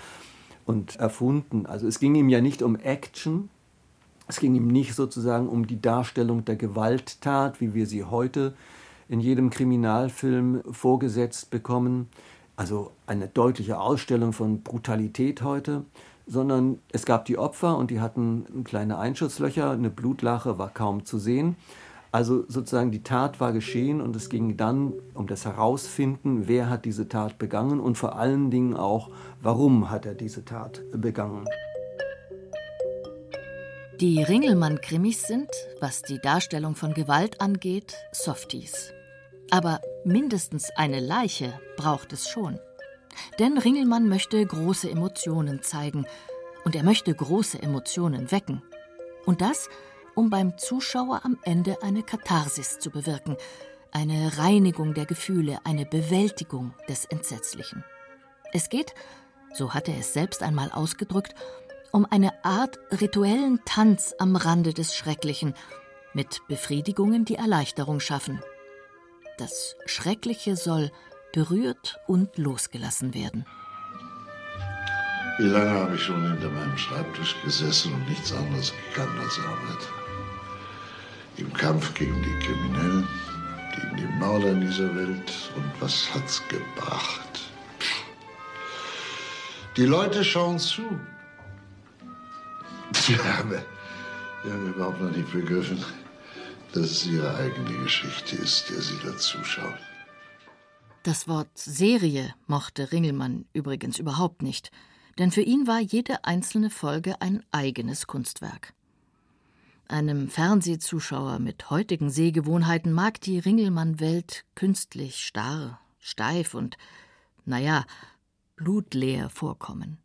und erfunden. Also es ging ihm ja nicht um Action, es ging ihm nicht sozusagen um die Darstellung der Gewalttat, wie wir sie heute in jedem Kriminalfilm vorgesetzt bekommen, also eine deutliche Ausstellung von Brutalität heute, sondern es gab die Opfer und die hatten kleine Einschusslöcher, eine Blutlache war kaum zu sehen. Also sozusagen die Tat war geschehen und es ging dann um das Herausfinden, wer hat diese Tat begangen und vor allen Dingen auch, warum hat er diese Tat begangen. Die Ringelmann-Krimis sind, was die Darstellung von Gewalt angeht, Softies. Aber mindestens eine Leiche braucht es schon. Denn Ringelmann möchte große Emotionen zeigen und er möchte große Emotionen wecken. Und das, um beim Zuschauer am Ende eine Katharsis zu bewirken, eine Reinigung der Gefühle, eine Bewältigung des Entsetzlichen. Es geht, so hat er es selbst einmal ausgedrückt, um eine Art rituellen Tanz am Rande des Schrecklichen, mit Befriedigungen, die Erleichterung schaffen. Das Schreckliche soll berührt und losgelassen werden. Wie lange habe ich schon hinter meinem Schreibtisch gesessen und nichts anderes gekannt als Arbeit? Im Kampf gegen die Kriminellen, gegen die Mörder in dieser Welt. Und was hat's gebracht? Die Leute schauen zu. Die haben, die haben überhaupt noch nicht begriffen, dass es ihre eigene Geschichte ist, der sie da zuschauen. Das Wort Serie mochte Ringelmann übrigens überhaupt nicht, denn für ihn war jede einzelne Folge ein eigenes Kunstwerk. Einem Fernsehzuschauer mit heutigen Sehgewohnheiten mag die Ringelmann-Welt künstlich starr, steif und, naja, blutleer vorkommen.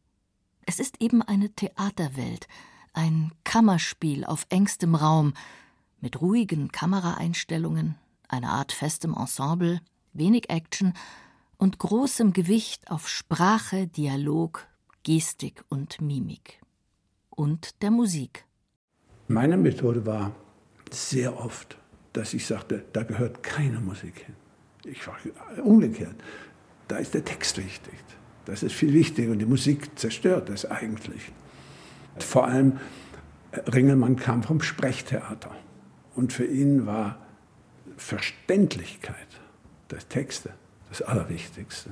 Es ist eben eine Theaterwelt, ein Kammerspiel auf engstem Raum, mit ruhigen Kameraeinstellungen, einer Art festem Ensemble, wenig Action und großem Gewicht auf Sprache, Dialog, Gestik und Mimik. Und der Musik. Meine Methode war sehr oft, dass ich sagte, da gehört keine Musik hin. Ich war umgekehrt. Da ist der Text wichtig. Das ist viel wichtiger und die Musik zerstört das eigentlich. Vor allem äh, Ringelmann kam vom Sprechtheater und für ihn war Verständlichkeit der Texte das Allerwichtigste.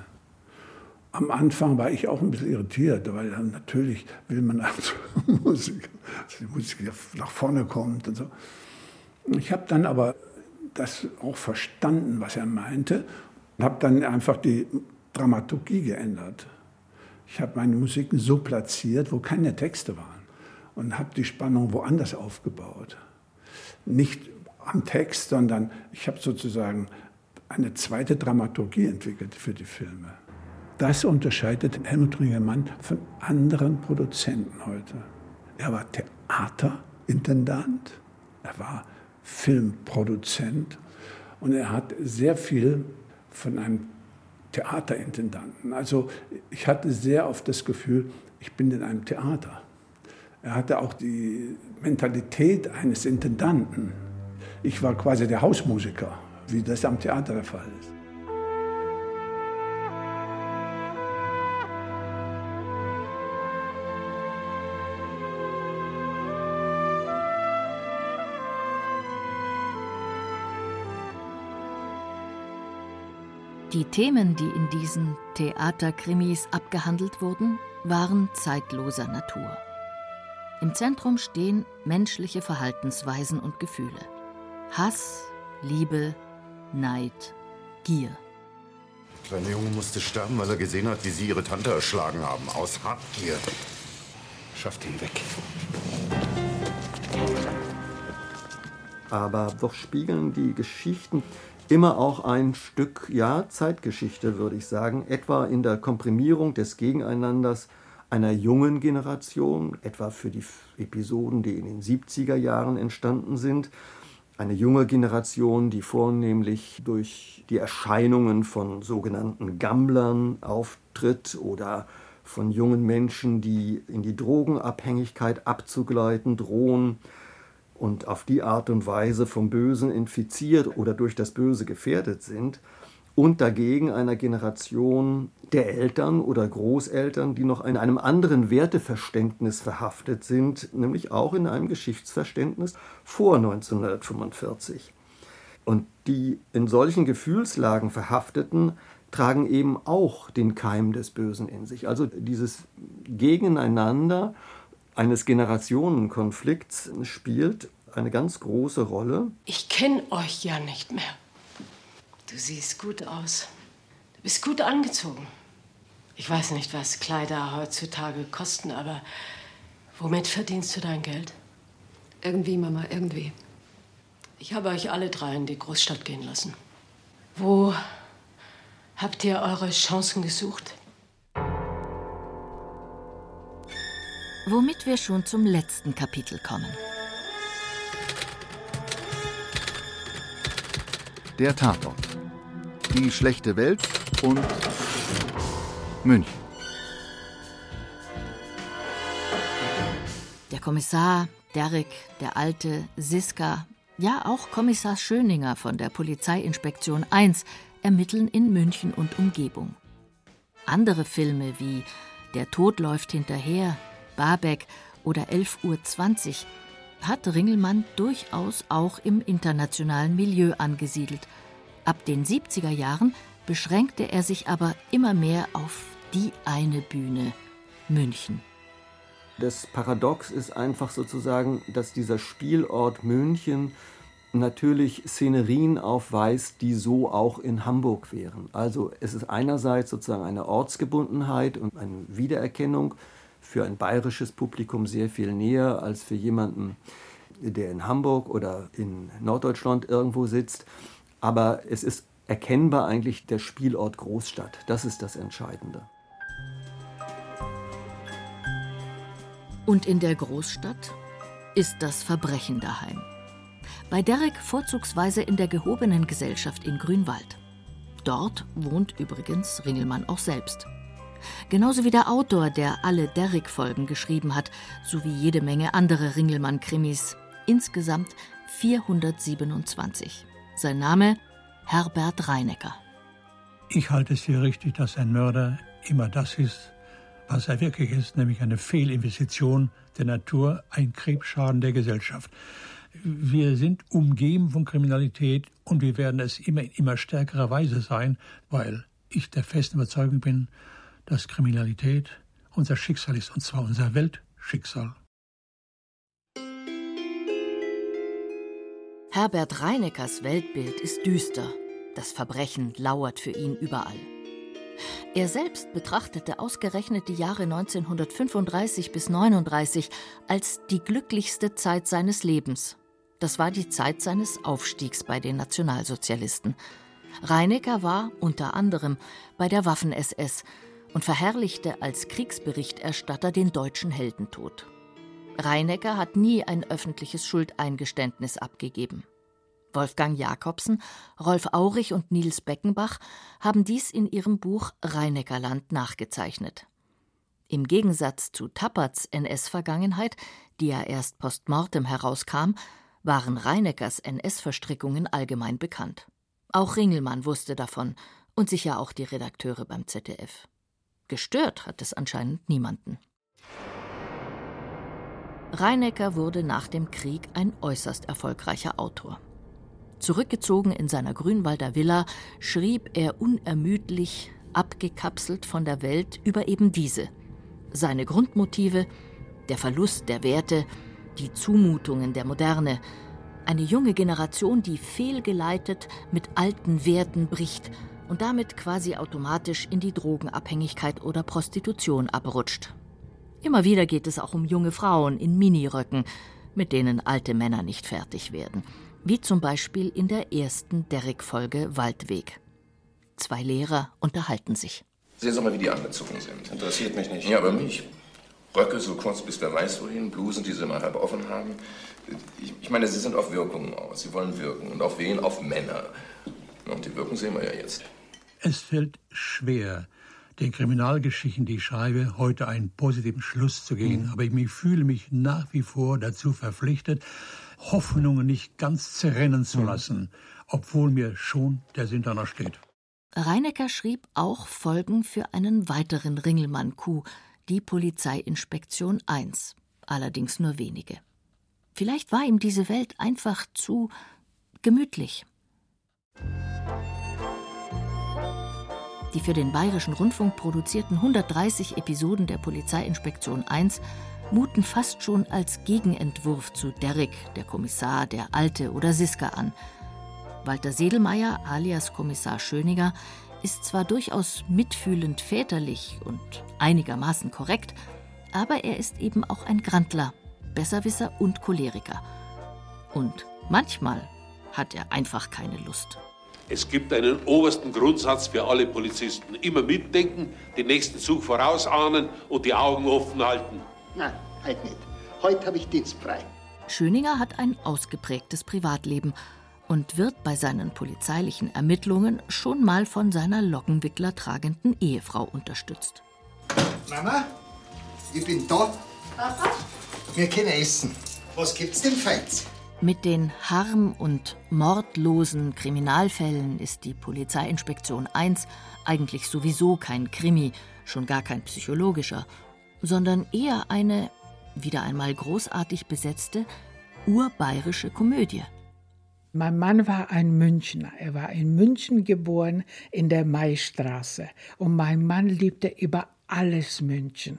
Am Anfang war ich auch ein bisschen irritiert, weil natürlich will man als Musik, dass die Musik nach vorne kommt und so. Ich habe dann aber das auch verstanden, was er meinte, und habe dann einfach die Dramaturgie geändert. Ich habe meine Musiken so platziert, wo keine Texte waren und habe die Spannung woanders aufgebaut. Nicht am Text, sondern ich habe sozusagen eine zweite Dramaturgie entwickelt für die Filme. Das unterscheidet Helmut Ringelmann von anderen Produzenten heute. Er war Theaterintendant, er war Filmproduzent und er hat sehr viel von einem Theaterintendanten. Also ich hatte sehr oft das Gefühl, ich bin in einem Theater. Er hatte auch die Mentalität eines Intendanten. Ich war quasi der Hausmusiker, wie das am Theater der Fall ist. Die Themen, die in diesen Theaterkrimis abgehandelt wurden, waren zeitloser Natur. Im Zentrum stehen menschliche Verhaltensweisen und Gefühle. Hass, Liebe, Neid, Gier. Der kleine Junge musste sterben, weil er gesehen hat, wie sie ihre Tante erschlagen haben. Aus Habgier. Schafft ihn weg. Aber doch spiegeln die Geschichten immer auch ein Stück, ja, Zeitgeschichte, würde ich sagen, etwa in der Komprimierung des Gegeneinanders einer jungen Generation, etwa für die Episoden, die in den 70er Jahren entstanden sind, eine junge Generation, die vornehmlich durch die Erscheinungen von sogenannten Gammlern auftritt oder von jungen Menschen, die in die Drogenabhängigkeit abzugleiten drohen und auf die Art und Weise vom Bösen infiziert oder durch das Böse gefährdet sind, und dagegen einer Generation der Eltern oder Großeltern, die noch in einem anderen Werteverständnis verhaftet sind, nämlich auch in einem Geschichtsverständnis vor 1945. Und die in solchen Gefühlslagen verhafteten tragen eben auch den Keim des Bösen in sich. Also dieses Gegeneinander eines Generationenkonflikts spielt eine ganz große Rolle. Ich kenne euch ja nicht mehr. Du siehst gut aus. Du bist gut angezogen. Ich weiß nicht, was Kleider heutzutage kosten, aber womit verdienst du dein Geld? Irgendwie, Mama, irgendwie. Ich habe euch alle drei in die Großstadt gehen lassen. Wo habt ihr eure Chancen gesucht? Womit wir schon zum letzten Kapitel kommen. Der Tatort. Die schlechte Welt und München. Der Kommissar, Derrick, der Alte, Siska, ja auch Kommissar Schöninger von der Polizeiinspektion 1 ermitteln in München und Umgebung. Andere Filme wie Der Tod läuft hinterher, Barbeck oder 11.20 Uhr hat Ringelmann durchaus auch im internationalen Milieu angesiedelt. Ab den 70er Jahren beschränkte er sich aber immer mehr auf die eine Bühne, München. Das Paradox ist einfach sozusagen, dass dieser Spielort München natürlich Szenerien aufweist, die so auch in Hamburg wären. Also es ist einerseits sozusagen eine Ortsgebundenheit und eine Wiedererkennung für ein bayerisches Publikum sehr viel näher als für jemanden, der in Hamburg oder in Norddeutschland irgendwo sitzt. Aber es ist erkennbar eigentlich der Spielort Großstadt. Das ist das Entscheidende. Und in der Großstadt ist das Verbrechen daheim. Bei Derek vorzugsweise in der gehobenen Gesellschaft in Grünwald. Dort wohnt übrigens Ringelmann auch selbst. Genauso wie der Autor, der alle Derrick-Folgen geschrieben hat, sowie jede Menge andere Ringelmann-Krimis. Insgesamt 427. Sein Name Herbert Reinecker. Ich halte es für richtig, dass ein Mörder immer das ist, was er wirklich ist, nämlich eine Fehlinvestition der Natur, ein Krebsschaden der Gesellschaft. Wir sind umgeben von Kriminalität und wir werden es immer in immer stärkerer Weise sein, weil ich der festen Überzeugung bin, dass Kriminalität unser Schicksal ist, und zwar unser Weltschicksal. Herbert Reineckers Weltbild ist düster. Das Verbrechen lauert für ihn überall. Er selbst betrachtete ausgerechnet die Jahre 1935 bis 39 als die glücklichste Zeit seines Lebens. Das war die Zeit seines Aufstiegs bei den Nationalsozialisten. Reinecker war unter anderem bei der Waffen-SS und verherrlichte als Kriegsberichterstatter den deutschen Heldentod. Reinecker hat nie ein öffentliches Schuldeingeständnis abgegeben. Wolfgang Jakobsen, Rolf Aurich und Niels Beckenbach haben dies in ihrem Buch Reineckerland nachgezeichnet. Im Gegensatz zu Tapperts NS-Vergangenheit, die ja erst postmortem herauskam, waren Reineckers NS-Verstrickungen allgemein bekannt. Auch Ringelmann wusste davon und sicher auch die Redakteure beim ZDF. Gestört hat es anscheinend niemanden. Reinecker wurde nach dem Krieg ein äußerst erfolgreicher Autor. Zurückgezogen in seiner Grünwalder Villa schrieb er unermüdlich, abgekapselt von der Welt über eben diese, seine Grundmotive, Der Verlust der Werte, die Zumutungen der Moderne, eine junge Generation, die fehlgeleitet mit alten Werten bricht und damit quasi automatisch in die Drogenabhängigkeit oder Prostitution abrutscht. Immer wieder geht es auch um junge Frauen in Miniröcken, mit denen alte Männer nicht fertig werden, wie zum Beispiel in der ersten Derrick-Folge Waldweg. Zwei Lehrer unterhalten sich. Sehen Sie mal, wie die angezogen sind. Interessiert mich nicht. Ja, aber mich. Röcke so kurz bis wer weiß wohin, Blusen, die sie immer halb offen haben. Ich, ich meine, sie sind auf Wirkungen aus. Sie wollen wirken. Und auf wen? Auf Männer. Und die Wirkung sehen wir ja jetzt. Es fällt schwer, den Kriminalgeschichten, die ich schreibe, heute einen positiven Schluss zu gehen. Mhm. Aber ich fühle mich nach wie vor dazu verpflichtet, Hoffnungen nicht ganz zerrennen zu mhm. lassen, obwohl mir schon der Sinn danach steht. Reinecker schrieb auch Folgen für einen weiteren Ringelmann-Coup, die Polizeiinspektion 1, allerdings nur wenige. Vielleicht war ihm diese Welt einfach zu gemütlich. Die für den Bayerischen Rundfunk produzierten 130 Episoden der Polizeiinspektion 1 muten fast schon als Gegenentwurf zu Derrick, der Kommissar, der Alte oder Siska an. Walter Sedelmeier alias Kommissar Schöniger ist zwar durchaus mitfühlend väterlich und einigermaßen korrekt, aber er ist eben auch ein Grantler, Besserwisser und Choleriker. Und manchmal hat er einfach keine Lust. Es gibt einen obersten Grundsatz für alle Polizisten. Immer mitdenken, den nächsten Zug vorausahnen und die Augen offen halten. Nein, halt nicht. Heute habe ich dienstfrei. Schöninger hat ein ausgeprägtes Privatleben und wird bei seinen polizeilichen Ermittlungen schon mal von seiner Lockenwickler tragenden Ehefrau unterstützt. Mama, ich bin da. Papa? Wir können essen. Was gibt's denn Feins? Mit den harm- und mordlosen Kriminalfällen ist die Polizeiinspektion 1 eigentlich sowieso kein Krimi, schon gar kein psychologischer, sondern eher eine, wieder einmal großartig besetzte, urbayerische Komödie. Mein Mann war ein Münchner. Er war in München geboren, in der Maistraße. Und mein Mann liebte über alles München.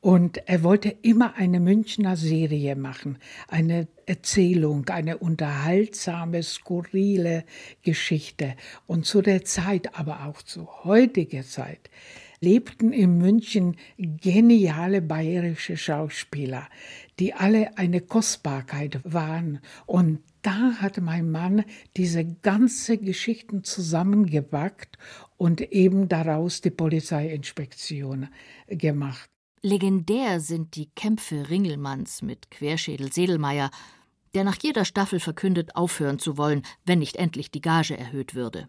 Und er wollte immer eine Münchner Serie machen, eine Erzählung, eine unterhaltsame, skurrile Geschichte. Und zu der Zeit, aber auch zu heutiger Zeit, lebten in München geniale bayerische Schauspieler, die alle eine Kostbarkeit waren. Und da hat mein Mann diese ganze Geschichten zusammengepackt und eben daraus die Polizeiinspektion gemacht. Legendär sind die Kämpfe Ringelmanns mit Querschädel Sedelmeier, der nach jeder Staffel verkündet, aufhören zu wollen, wenn nicht endlich die Gage erhöht würde.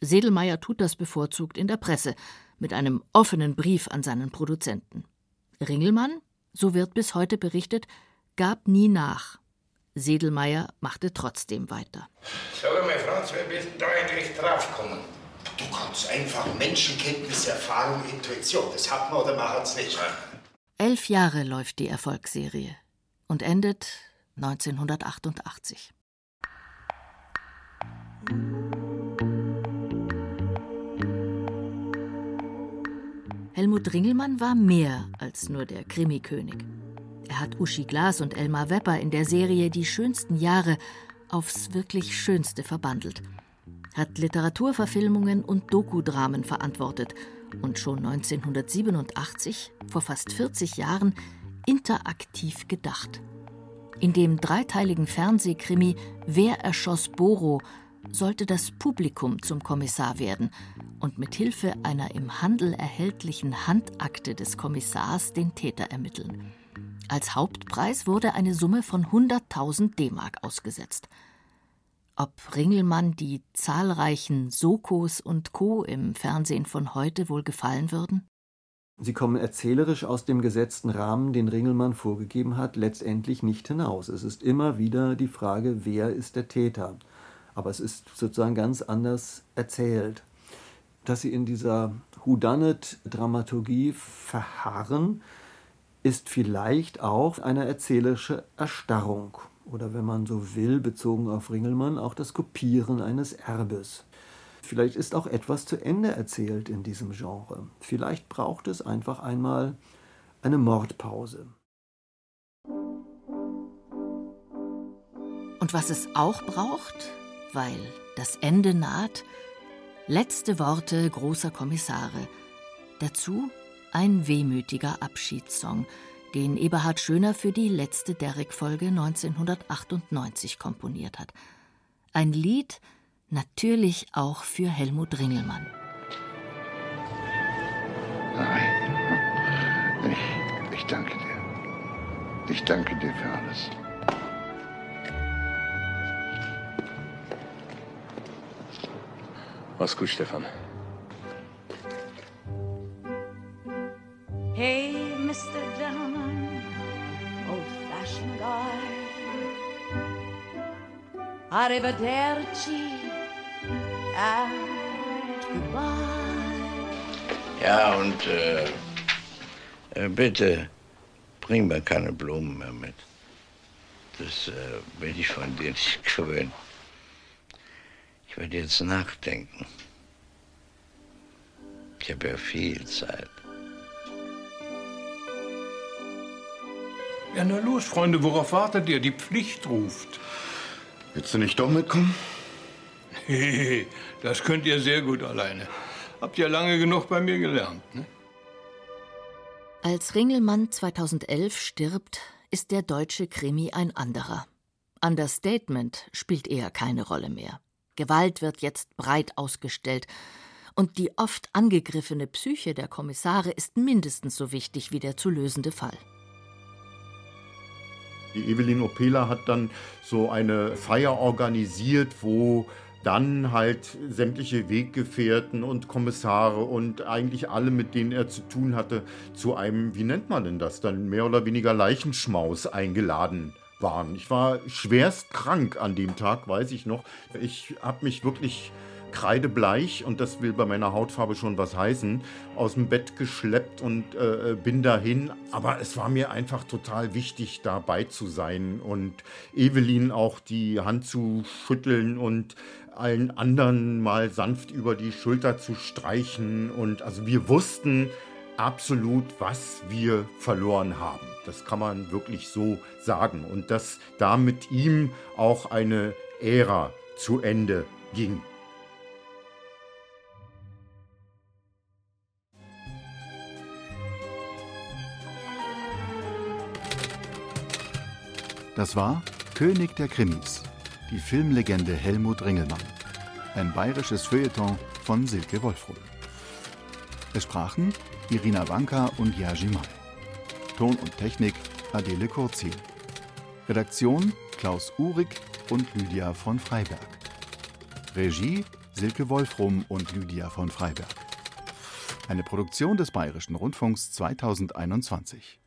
Sedelmeier tut das bevorzugt in der Presse, mit einem offenen Brief an seinen Produzenten. Ringelmann, so wird bis heute berichtet, gab nie nach. Sedelmeier machte trotzdem weiter. Sag mal, Franz, bist denn da eigentlich draufgekommen? Du kannst einfach Menschenkenntnis, Erfahrung, Intuition. Das hat man oder man hat's nicht. Elf Jahre läuft die Erfolgsserie und endet 1988. Helmut Ringelmann war mehr als nur der Krimikönig. Er hat Uschi Glas und Elmar Wepper in der Serie Die schönsten Jahre aufs wirklich Schönste verbandelt – hat Literaturverfilmungen und Dokudramen verantwortet und schon 1987, vor fast 40 Jahren, interaktiv gedacht. In dem dreiteiligen Fernsehkrimi Wer erschoss Boro sollte das Publikum zum Kommissar werden und mit Hilfe einer im Handel erhältlichen Handakte des Kommissars den Täter ermitteln. Als Hauptpreis wurde eine Summe von 100.000 D-Mark ausgesetzt ob Ringelmann die zahlreichen Sokos und Co. im Fernsehen von heute wohl gefallen würden? Sie kommen erzählerisch aus dem gesetzten Rahmen, den Ringelmann vorgegeben hat, letztendlich nicht hinaus. Es ist immer wieder die Frage, wer ist der Täter. Aber es ist sozusagen ganz anders erzählt. Dass sie in dieser Whodunit-Dramaturgie verharren, ist vielleicht auch eine erzählerische Erstarrung oder wenn man so will, bezogen auf Ringelmann, auch das Kopieren eines Erbes. Vielleicht ist auch etwas zu Ende erzählt in diesem Genre. Vielleicht braucht es einfach einmal eine Mordpause. Und was es auch braucht, weil das Ende naht, letzte Worte großer Kommissare. Dazu ein wehmütiger Abschiedssong, den Eberhard Schöner für die letzte Derrick-Folge 1998 komponiert hat. Ein Lied natürlich auch für Helmut Ringelmann. Nein, ich, ich danke dir. Ich danke dir für alles. Mach's gut, Stefan. Hey, Mr. Old-fashioned guy. Arrivederci and goodbye. Ja, und äh, äh, bitte bring mir keine Blumen mehr mit. Das äh, bin ich von dir nicht gewöhnt. Ich werde jetzt nachdenken. Ich habe ja viel Zeit. Ja, na los, Freunde, worauf wartet ihr? Die Pflicht ruft. Willst du nicht doch mitkommen? Hey, das könnt ihr sehr gut alleine. Habt ja lange genug bei mir gelernt, ne? Als Ringelmann 2011 stirbt, ist der deutsche Krimi ein anderer. Understatement spielt eher keine Rolle mehr. Gewalt wird jetzt breit ausgestellt. Und die oft angegriffene Psyche der Kommissare ist mindestens so wichtig wie der zu lösende Fall. Die Evelyn Opela hat dann so eine Feier organisiert, wo dann halt sämtliche Weggefährten und Kommissare und eigentlich alle, mit denen er zu tun hatte, zu einem, wie nennt man denn das, dann mehr oder weniger Leichenschmaus eingeladen waren. Ich war schwerst krank an dem Tag, weiß ich noch. Ich habe mich wirklich kreidebleich, und das will bei meiner Hautfarbe schon was heißen, aus dem Bett geschleppt und äh, bin dahin. Aber es war mir einfach total wichtig, dabei zu sein und Evelyn auch die Hand zu schütteln und allen anderen mal sanft über die Schulter zu streichen. Und also wir wussten absolut, was wir verloren haben. Das kann man wirklich so sagen. Und dass da mit ihm auch eine Ära zu Ende ging. Das war König der Krimis, die Filmlegende Helmut Ringelmann. Ein bayerisches Feuilleton von Silke Wolfrum. Es sprachen Irina Wanka und Jerzy May. Ton und Technik Adele Kurzin. Redaktion Klaus Uhrig und Lydia von Freiberg. Regie Silke Wolfrum und Lydia von Freiberg. Eine Produktion des Bayerischen Rundfunks 2021.